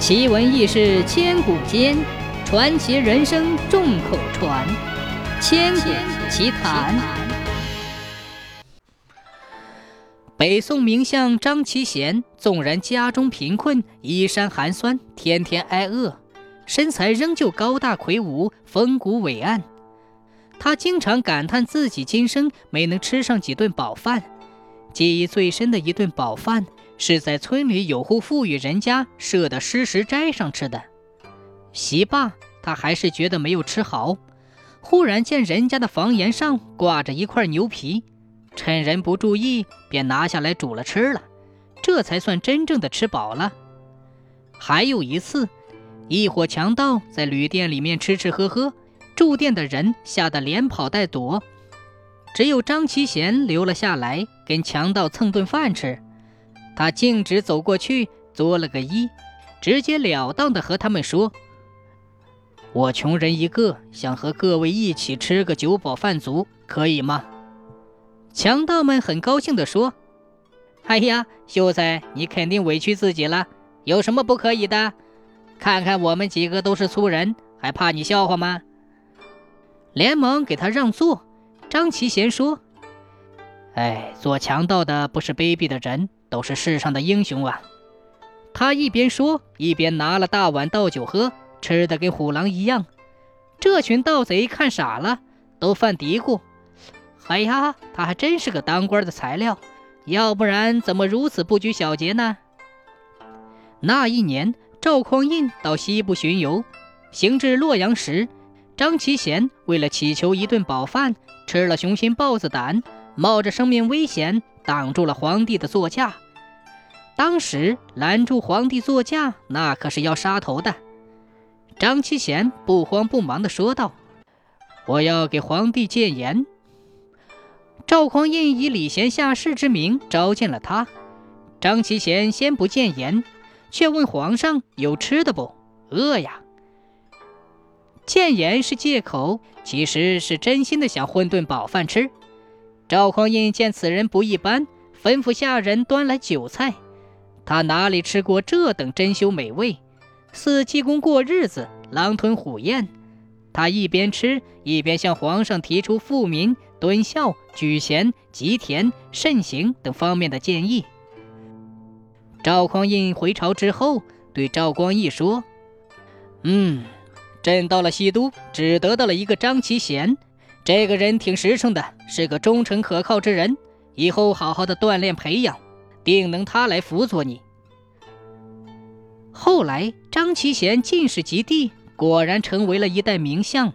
奇闻异事千古间，传奇人生众口传。千古奇谈。北宋名相张其贤，纵然家中贫困，衣衫寒酸，天天挨饿，身材仍旧高大魁梧，风骨伟岸。他经常感叹自己今生没能吃上几顿饱饭，记忆最深的一顿饱饭。是在村里有户富裕人家设的施食斋上吃的，席罢，他还是觉得没有吃好。忽然见人家的房檐上挂着一块牛皮，趁人不注意，便拿下来煮了吃了，这才算真正的吃饱了。还有一次，一伙强盗在旅店里面吃吃喝喝，住店的人吓得连跑带躲，只有张其贤留了下来，跟强盗蹭顿饭吃。他径直走过去，作了个揖，直截了当地和他们说：“我穷人一个，想和各位一起吃个酒饱饭足，可以吗？”强盗们很高兴地说：“哎呀，秀才，你肯定委屈自己了，有什么不可以的？看看我们几个都是粗人，还怕你笑话吗？”连忙给他让座。张其贤说：“哎，做强盗的不是卑鄙的人。”都是世上的英雄啊！他一边说，一边拿了大碗倒酒喝，吃的跟虎狼一样。这群盗贼看傻了，都犯嘀咕：“哎呀，他还真是个当官的材料，要不然怎么如此不拘小节呢？”那一年，赵匡胤到西部巡游，行至洛阳时，张其贤为了乞求一顿饱饭，吃了雄心豹子胆，冒着生命危险。挡住了皇帝的座驾，当时拦住皇帝座驾，那可是要杀头的。张其贤不慌不忙地说道：“我要给皇帝谏言。”赵匡胤以礼贤下士之名召见了他。张其贤先不谏言，却问皇上有吃的不？饿呀！谏言是借口，其实是真心的想混顿饱饭吃。赵匡胤见此人不一般，吩咐下人端来酒菜。他哪里吃过这等珍馐美味，似济公过日子，狼吞虎咽。他一边吃，一边向皇上提出富民、敦孝、举贤、吉田、慎行等方面的建议。赵匡胤回朝之后，对赵光义说：“嗯，朕到了西都，只得到了一个张其贤。”这个人挺实诚的，是个忠诚可靠之人。以后好好的锻炼培养，定能他来辅佐你。后来，张其贤进士及第，果然成为了一代名相。